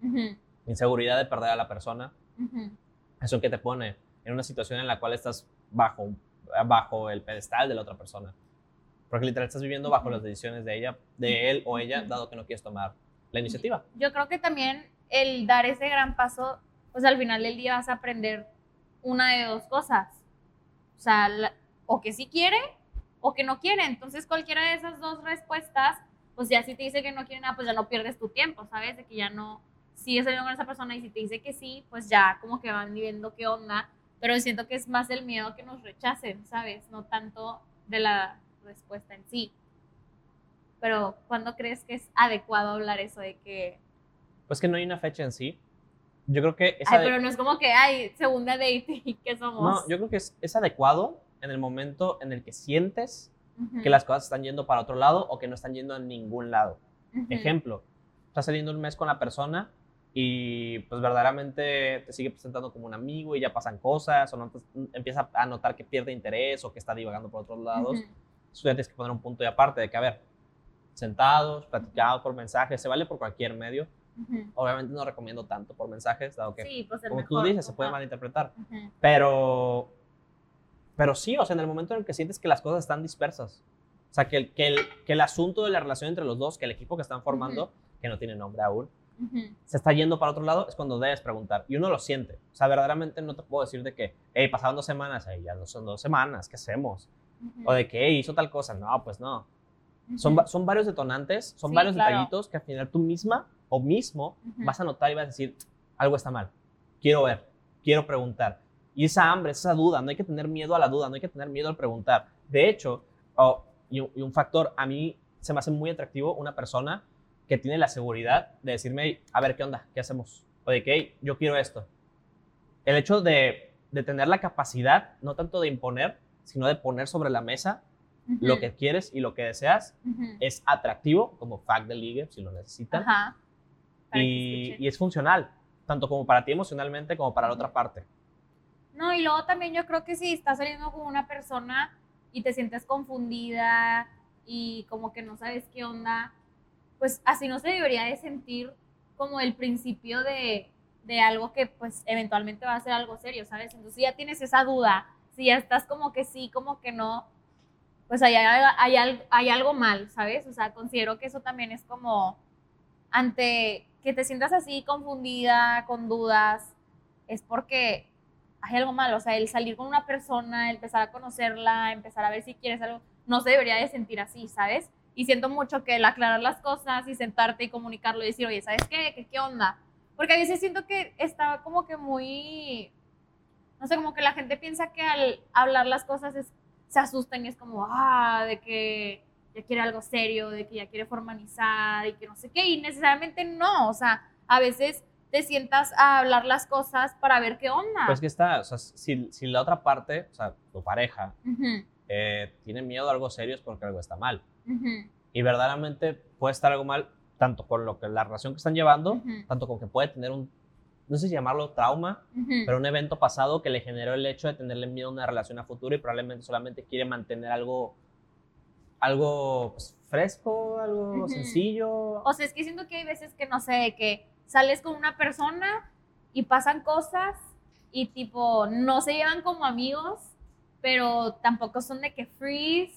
Ujú, Inseguridad de perder a la persona. ujú, Eso que te pone en una situación en la cual estás bajo, bajo el pedestal de la otra persona. Porque literal estás viviendo bajo Ujú. las decisiones de ella, de él o ella, dado que no quieres tomar la iniciativa. yo creo que también el dar ese gran paso, pues al final del día vas a aprender una de dos cosas. O sea, la- o que sí quiere o que no quiere. Entonces cualquiera de esas dos respuestas, pues ya si te dice que no quiere nada, pues ya no pierdes tu tiempo, ¿sabes? De que ya no sigues saliendo con esa persona y si te dice que sí, pues ya como que van viendo qué onda. Pero siento que es más el miedo que nos rechacen, ¿sabes? No tanto de la respuesta en sí. Pero ¿cuándo crees que es adecuado hablar eso de que Pues que no hay una fecha en sí. Yo creo que esa Ay, pero no es como que, ay, segunda date y que somos. No, yo creo que es, es adecuado en el momento en el que sientes Que las cosas están yendo para otro lado o que no están yendo a ningún lado. Ejemplo, estás saliendo un mes con la persona y pues verdaderamente te sigue presentando como un amigo y ya pasan cosas o notas- empieza a notar que pierde interés o que está divagando por otros lados. ya tienes que poner un punto de aparte de que, a ver, sentados, platicados por mensaje, se vale por cualquier medio. Obviamente no recomiendo tanto por mensajes, dado que, Sí, pues como tú dices, se puede malinterpretar. Ujú. Pero, pero sí, o sea, en el momento en el que sientes que las cosas están dispersas, o sea, que el, que el, que el asunto de la relación entre los dos, que el equipo que están formando, que no tiene nombre aún, se está yendo para otro lado, es cuando debes preguntar. Y uno lo siente. O sea, verdaderamente no te puedo decir de que, hey, pasaron dos semanas, hey, ya no son dos semanas, ¿qué hacemos? O de que, hey, hizo tal cosa. No, pues no. Son, son varios detonantes, son Sí, varios claro. detallitos que al final tú misma o mismo vas a notar y vas a decir, algo está mal. Quiero ver, quiero preguntar. Y esa hambre, esa duda, no hay que tener miedo a la duda, no hay que tener miedo al preguntar. De hecho, oh, y, un- y un factor, a mí se me hace muy atractivo una persona que tiene la seguridad de decirme, "Hey, a ver, ¿qué onda? ¿Qué hacemos? O de que, "Hey, yo quiero esto. El hecho de, de tener la capacidad, no tanto de imponer, sino de poner sobre la mesa lo que quieres y lo que deseas, es atractivo como fact de ligue, si lo necesitan, Ajá. Y, y es funcional, tanto como para ti emocionalmente como para la otra parte. No, y luego también yo creo que si estás saliendo con una persona y te sientes confundida y como que no sabes qué onda, pues así no se debería de sentir como el principio de, de algo que pues eventualmente va a ser algo serio, ¿sabes? Entonces ya tienes esa duda, si ya estás como que sí, como que no, pues hay, hay, hay algo mal, ¿sabes? O sea, considero que eso también es como ante que te sientas así confundida, con dudas, es porque hay algo malo. O sea, el salir con una persona, empezar a conocerla, empezar a ver si quieres algo, no se debería de sentir así, ¿sabes? Y siento mucho que el aclarar las cosas y sentarte y comunicarlo y decir, oye, ¿sabes qué? ¿Qué, qué onda? Porque a veces siento que está como que muy, no sé, como que la gente piensa que al hablar las cosas es, se asustan y es como, ah, de que ya quiere algo serio, de que ya quiere formalizar y que no sé qué, y necesariamente no, o sea, a veces te sientas a hablar las cosas para ver qué onda. Pues que está, o sea, si, si la otra parte, o sea, tu pareja, Ujú, eh, tiene miedo a algo serio es porque algo está mal. ujú, Y verdaderamente puede estar algo mal, tanto con lo que la relación que están llevando, ujú, tanto con que puede tener un, no sé si llamarlo trauma, pero un evento pasado que le generó el hecho de tenerle miedo a una relación a futuro y probablemente solamente quiere mantener algo, algo pues, fresco, algo sencillo. O sea, es que siento que hay veces que, no sé, que sales con una persona y pasan cosas y tipo, no se llevan como amigos, pero tampoco son de que freeze,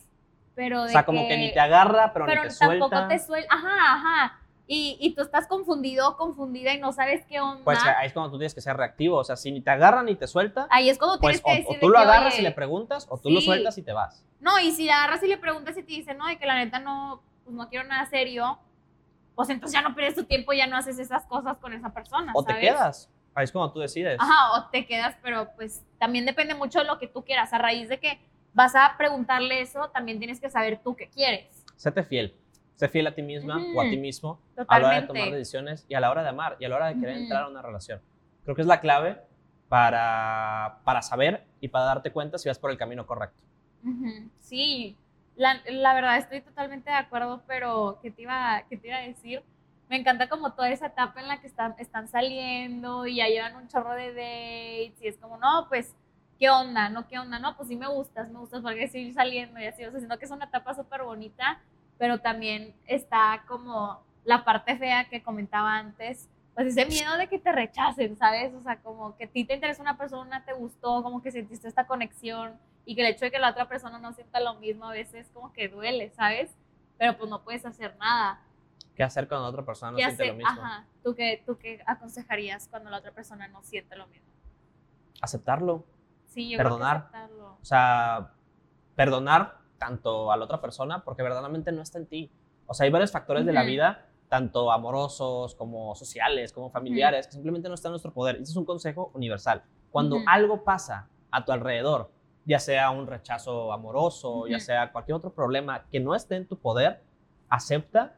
pero o de sea, como que ni te agarra, pero, pero ni te tampoco suelta. te suelta. Ajá, ajá. Y, y tú estás confundido o confundida y no sabes qué onda. Pues ahí es cuando tú tienes que ser reactivo. O sea, si ni te agarra ni te suelta, Ahí es cuando pues tienes o, que o decir tú de lo que, agarras oye, y le preguntas, o tú lo sueltas y te vas. No, y si le agarras y le preguntas y te dice, no, de que la neta no, pues no quiero nada serio, pues entonces ya no pierdes tu tiempo, ya no haces esas cosas con esa persona. O te ¿sabes? quedas. Ahí es cuando tú decides. Ajá, o te quedas, pero pues también depende mucho de lo que tú quieras. A raíz de que vas a preguntarle eso, también tienes que saber tú qué quieres. Séte fiel. Sé fiel a ti misma o a ti mismo a la hora de tomar Totalmente. decisiones y a la hora de amar y a la hora de querer Ujú. entrar a una relación. Creo que es la clave para, para saber y para darte cuenta si vas por el camino correcto. Ujú, Sí, la, verdad estoy totalmente de acuerdo, pero ¿qué te, iba, ¿qué te iba a decir? Me encanta como toda esa etapa en la que están, están saliendo y ya llevan un chorro de dates y es como, no, pues, ¿qué onda? ¿No qué onda? No, pues sí me gustas, me gustas porque seguir saliendo y así, o sea, siento que es una etapa súper bonita, pero también está como la parte fea que comentaba antes, pues ese miedo de que te rechacen, ¿sabes? O sea, como que a ti te interesa una persona, te gustó, como que sentiste esta conexión y que el hecho de que la otra persona no sienta lo mismo a veces como que duele, ¿sabes? Pero pues no puedes hacer nada. ¿Qué hacer cuando otra persona no ¿Qué siente hacer? lo mismo? Ajá. ¿Tú qué, ¿Tú qué aconsejarías cuando la otra persona no siente lo mismo? Aceptarlo. Sí, yo Perdonar. creo que aceptarlo. O sea, perdonar tanto a la otra persona porque verdaderamente no está en ti. O sea, hay varios factores de la vida, tanto amorosos como sociales, como familiares, que simplemente no están en nuestro poder. Ese es un consejo universal. Cuando Ujú. algo pasa a tu alrededor, ya sea un rechazo amoroso, ya Ujú. sea cualquier otro problema que no esté en tu poder, acepta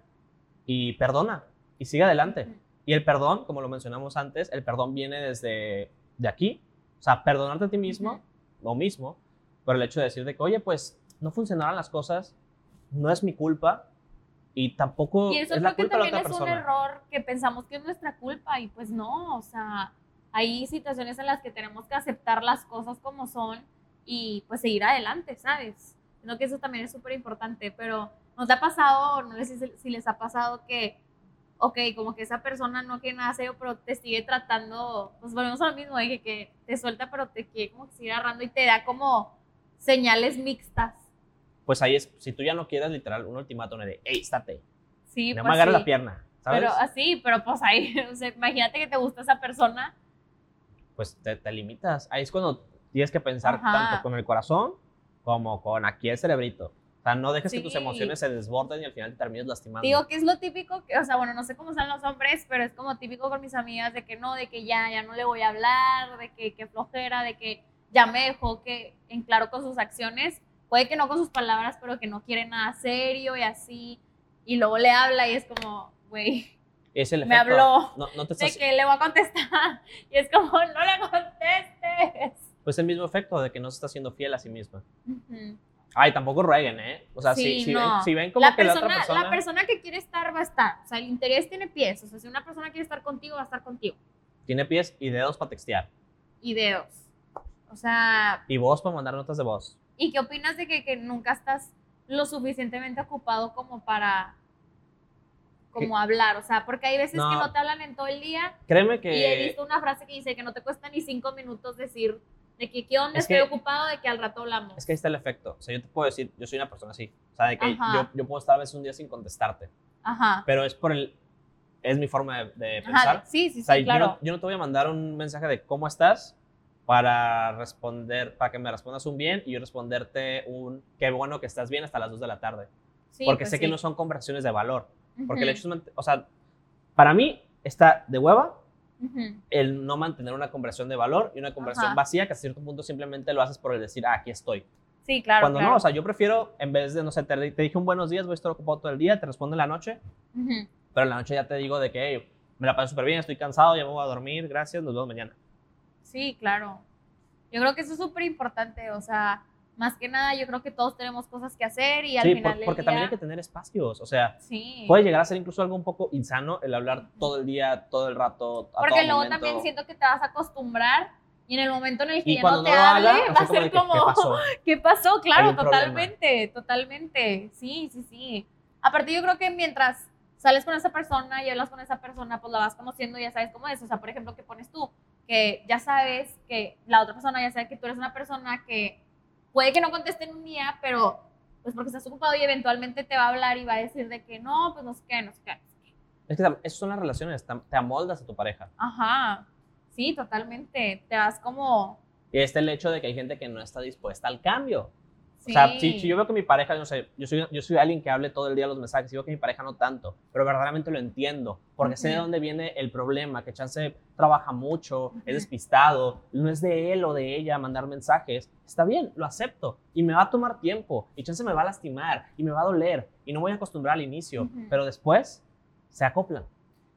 y perdona y sigue adelante. Ujú. Y el perdón, como lo mencionamos antes, el perdón viene desde de aquí. O sea, perdonarte a ti mismo, Ujú. lo mismo, por el hecho de decir de que, oye, pues no funcionaron las cosas, no es mi culpa y tampoco Y eso es la creo que culpa de la también otra es un persona. error que pensamos que es nuestra culpa y pues no, o sea, hay situaciones en las que tenemos que aceptar las cosas como son y pues seguir adelante, ¿sabes? Creo que eso también es súper importante, pero ¿nos ha pasado, o no sé si, les ha pasado que, ok, como que esa persona no quiere nada serio, pero te sigue tratando, pues volvemos a lo mismo, de que, que te suelta, pero te quiere como que sigue agarrando y te da como señales mixtas. Pues ahí es, si tú ya no quieres literal un ultimátum de, hey, estate, Sí, no pues me agarres sí. la pierna, ¿sabes? Pero así, pero pues ahí, o sea, imagínate que te gusta esa persona. Pues te, te limitas. Ahí es cuando tienes que pensar Ajá. tanto con el corazón como con aquí el cerebrito. O sea, no dejes que tus Sí. emociones se desborden y al final te termines lastimando. Digo que es lo típico, que, o sea, bueno, no sé cómo son los hombres, pero es como típico con mis amigas de que no, de que ya, ya no le voy a hablar, de que, que flojera, de que ya me dejó que en claro con sus acciones, puede que no con sus palabras, pero que no quiere nada serio y así, y luego le habla y es como, güey, es el me efecto. habló No, no te de estás, que le voy a contestar, y es como, no le contestes. Pues el mismo efecto de que no se está siendo fiel a sí misma. Ay, tampoco rueguen, ¿eh? O sea, si, Sí, si, no. ven, si ven como la que persona, la otra persona... la persona que quiere estar va a estar, o sea, el interés tiene pies, o sea, si una persona quiere estar contigo, va a estar contigo. tiene pies y dedos para textear. y dedos. O sea, Y voz para mandar notas de voz. ¿y qué opinas de que, que nunca estás lo suficientemente ocupado como para como hablar? O sea, porque hay veces No. que no te hablan en todo el día Créeme y he que... visto una frase que dice que no te cuesta ni cinco minutos decir de que qué onda Es estoy que- ocupado, de que al rato hablamos. Es que ahí está el efecto. O sea, yo te puedo decir, yo soy una persona así. O sea, de que yo, yo puedo estar a veces un día sin contestarte. Ajá. Pero es por el... Es mi forma de, de Ajá, pensar. sí, sí, O sea, sí, yo, claro. no, yo no te voy a mandar un mensaje de cómo estás para responder, para que me respondas un bien y yo responderte un qué bueno que estás bien hasta las 2 de la tarde. Sí, porque pues sé que sí. no son conversaciones de valor. Porque el Ujú, hecho es, o sea, para mí está de hueva el no mantener una conversación de valor y una conversación Ajá. vacía que a cierto punto simplemente lo haces por el decir, ah, aquí estoy. Sí, claro. Cuando claro. no, o sea, yo prefiero, en vez de, no sé, te, te dije un buenos días, voy a estar ocupado todo el día, te respondo en la noche, pero en la noche ya te digo de que hey, me la paso súper bien, estoy cansado, ya me voy a dormir, gracias, nos vemos mañana. Sí, claro. Yo creo que eso es súper importante, o sea, más que nada yo creo que todos tenemos cosas que hacer y al Sí, final por- porque día, también hay que tener espacios, o sea, Sí. puede llegar a ser incluso algo un poco insano el hablar todo el día, todo el rato, a Porque todo luego momento. también siento que te vas a acostumbrar y en el momento en el que y ya no te hable, va a como ser que, como, ¿qué pasó? ¿qué pasó? Claro, un problema. totalmente, totalmente. Sí, sí, sí. Aparte yo creo que mientras sales con esa persona y hablas con esa persona, pues la vas conociendo y ya sabes cómo es. O sea, por ejemplo, que pones tú, que ya sabes que la otra persona ya sabe que tú eres una persona que puede que no conteste en un día, pero pues porque estás ocupado y eventualmente te va a hablar y va a decir de que no, pues no sé qué, no sé qué. Es que esas son las relaciones, te amoldas a tu pareja. Ajá. Sí, totalmente. Te vas como... Y este el hecho de que hay gente que no está dispuesta al cambio. Sí. O sea, si, si yo veo que mi pareja, no sé, yo soy, yo soy alguien que hable todo el día los mensajes y veo que mi pareja no tanto, pero verdaderamente lo entiendo, porque sé de dónde viene el problema, que Chance trabaja mucho, Ujú. es despistado, no es de él o de ella mandar mensajes, está bien, lo acepto, y me va a tomar tiempo, y Chance me va a lastimar, y me va a doler, y no voy a acostumbrar al inicio, Ujú. pero después se acoplan,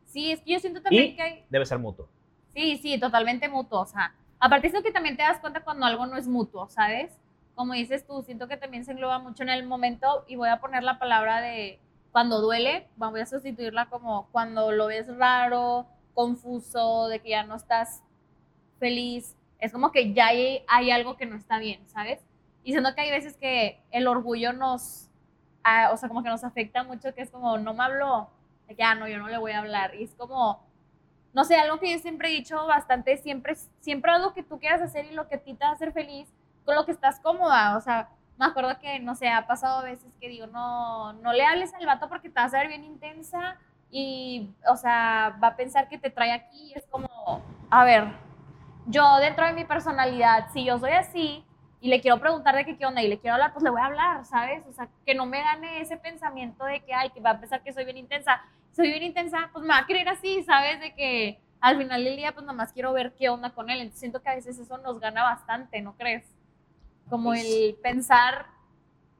Sí, es que yo siento también Y- que hay... debe ser mutuo. Sí, sí, totalmente mutuo. O sea, aparte siento que también te das cuenta cuando algo no es mutuo, ¿sabes? Como dices tú, siento que también se engloba mucho en el momento y voy a poner la palabra de cuando duele, voy a sustituirla como cuando lo ves raro, confuso, de que ya no estás feliz. Es como que ya hay, hay algo que no está bien, ¿sabes? Y siento que hay veces que el orgullo nos, ah, o sea, como que nos afecta mucho, que es como, no me habló, de que, ah, no, yo no le voy a hablar. Y es como, no sé, algo que yo siempre he dicho bastante, siempre, siempre haz que tú quieras hacer y lo que a ti te va a hacer feliz con lo que estás cómoda. O sea, me acuerdo que, no sé, ha pasado veces que digo, no, no le hables al vato porque te vas a ver bien intensa y, o sea, va a pensar que te trae aquí. Y es como, a ver, yo dentro de mi personalidad, si yo soy así y le quiero preguntar de qué, qué onda y le quiero hablar, pues le voy a hablar, ¿sabes? O sea, que no me gane ese pensamiento de que, ay, que va a pensar que soy bien intensa. Soy bien intensa, pues me va a querer así, ¿sabes? De que al final del día, pues nada más quiero ver qué onda con él. Entonces siento que a veces eso nos gana bastante, ¿no crees? Como Pues- el pensar,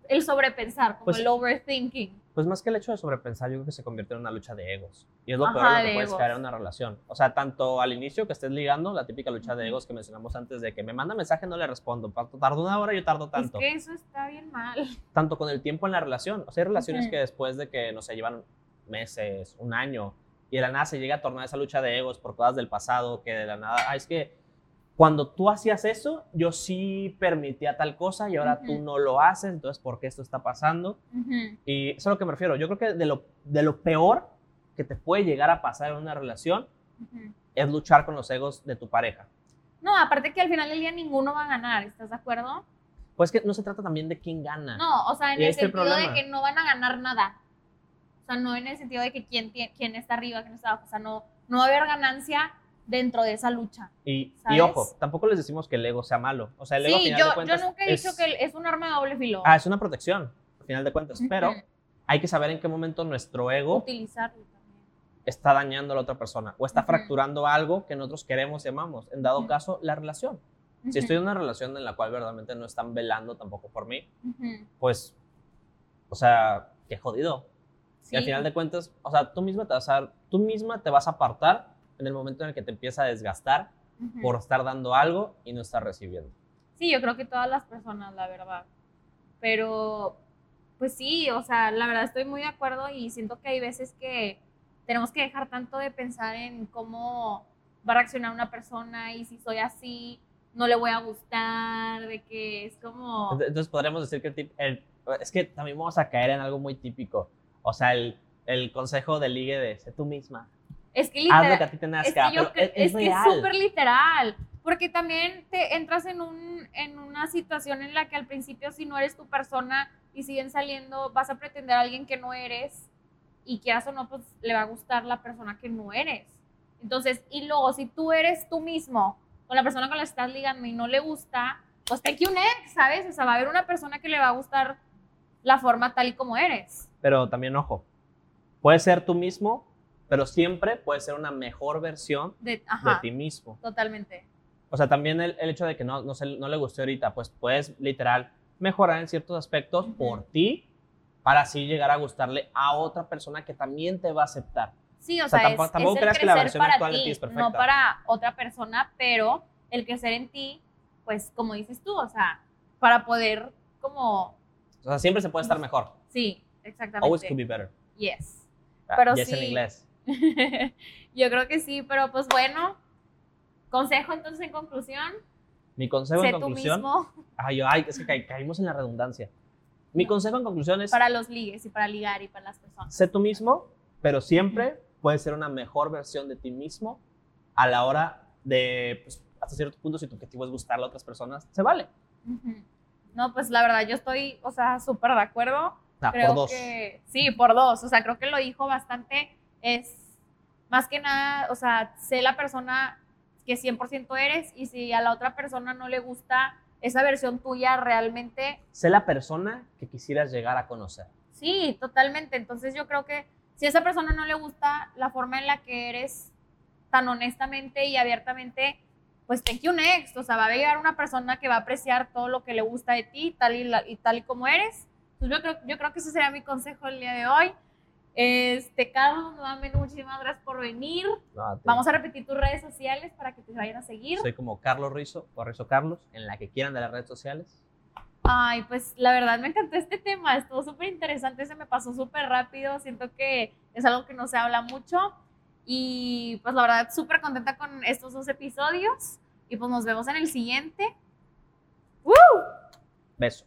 el sobrepensar, como Pues- el overthinking. Pues más que el hecho de sobrepensar, yo creo que se convierte en una lucha de egos. Y es lo Ajá, peor lo que puedes caer en una relación. O sea, tanto al inicio que estés ligando, la típica lucha de egos que mencionamos antes de que me manda mensaje, no le respondo. Tardo una hora, yo tardo tanto. Es que eso está bien mal. Tanto con el tiempo en la relación. O sea, hay relaciones que después de que, no sé, llevan meses, un año, y de la nada se llega a tornar esa lucha de egos por cosas del pasado, que de la nada, ah, es que cuando tú hacías eso, yo sí permitía tal cosa y ahora tú Ujú. no lo haces, entonces, ¿por qué esto está pasando? Ujú. Y eso es a lo que me refiero. Yo creo que de lo, de lo peor que te puede llegar a pasar en una relación Ujú. es luchar con los egos de tu pareja. No, aparte que al final del día ninguno va a ganar, ¿estás de acuerdo? Pues que no se trata también de quién gana. No, o sea, en el este sentido de problema. que no van a ganar nada. O sea, no en el sentido de que quién, quién está arriba, quién está abajo. O sea, no, no va a haber ganancia dentro de esa lucha. Y, y ojo, tampoco les decimos que el ego sea malo. O sea, el ego a Sí, final yo, de yo cuentas nunca he es, dicho que es un arma de doble filo. ah, es una protección, al final de cuentas. Pero hay que saber en qué momento nuestro ego Utilizarlo también. está dañando a la otra persona o está Ujú. fracturando algo que nosotros queremos y amamos. En dado Ujú. caso, la relación. Si Ujú, estoy en una relación en la cual verdaderamente no están velando tampoco por mí, pues, o sea, qué jodido. Y al Sí. final de cuentas, o sea, tú misma te vas a, tú misma te vas a apartar en el momento en el que te empieza a desgastar Ujú. por estar dando algo y no estar recibiendo. Sí, yo creo que todas las personas, la verdad. Pero, pues sí, o sea, la verdad estoy muy de acuerdo y siento que hay veces que tenemos que dejar tanto de pensar en cómo va a reaccionar una persona y si soy así, no le voy a gustar, de que es como... Ent- Entonces podríamos decir que el, tip- el- es que también vamos a caer en algo muy típico. O sea, el, el consejo de ligue de sé tú misma. Es que Haz lo que a literal, ti te es que, yo pero cre- es, es que es real. súper literal, porque también te entras en, un, en una situación en la que al principio si no eres tu persona y siguen saliendo, vas a pretender a alguien que no eres y quieras o no, pues le va a gustar la persona que no eres. Entonces, y luego si tú eres tú mismo con la persona con la que estás ligando y no le gusta, pues un ex, ¿sabes? O sea, va a haber una persona que le va a gustar la forma tal y como eres. Pero también, ojo, puedes ser tú mismo, pero siempre puedes ser una mejor versión De, de ajá, ti mismo. totalmente. O sea, también el, el hecho de que no, no, se- no le guste ahorita, pues puedes literal mejorar en ciertos aspectos Ujú. por ti para así llegar a gustarle a otra persona que también te va a aceptar. Sí, o, O sea, sea, tampoco- es, tampoco es creas que la versión actual de ti, ti es no perfecta. para otra persona, pero el crecer en ti, pues como dices tú, o sea, para poder como, O sea, siempre se puede estar mejor. sí, exactamente. Always could be better. Yes. Ah, Pero yes en sí. inglés. Yo creo que sí, pero pues bueno, consejo entonces en conclusión, Mi consejo sé en tú conclusión. mismo Ay, ay, es que ca- caímos en la redundancia. Mi consejo en conclusión es: para los ligues y para ligar y para las personas. sé tú mismo, pero siempre puedes ser una mejor versión de ti mismo a la hora de, pues, hasta cierto punto, si tu objetivo es gustarle a otras personas, se vale. Ujú. No, pues la verdad, yo estoy, o sea, súper de acuerdo. Ah, creo por dos. que sí, por dos. O sea, creo que lo dijo bastante. Es más que nada, o sea, sé la persona que 100% eres y si a la otra persona no le gusta esa versión tuya realmente, Sé la persona que quisieras llegar a conocer. sí, totalmente. Entonces yo creo que si a esa persona no le gusta la forma en la que eres tan honestamente y abiertamente, pues take you next. O sea, va a llegar una persona que va a apreciar todo lo que le gusta de ti, tal y, la- y tal y como eres. Entonces yo creo, yo creo que ese sería mi consejo el día de hoy. Este, Carlos, nuevamente muchísimas gracias por venir. No, Vamos a repetir tus redes sociales para que te vayan a seguir. Soy como Carlos Rizo o Rizo Carlos, en la que quieran de las redes sociales. Ay, pues la verdad me encantó este tema, estuvo súper interesante, se me pasó súper rápido, siento que es algo que no se habla mucho y pues la verdad súper contenta con estos dos episodios y pues nos vemos en el siguiente. ¡Woo! Beso.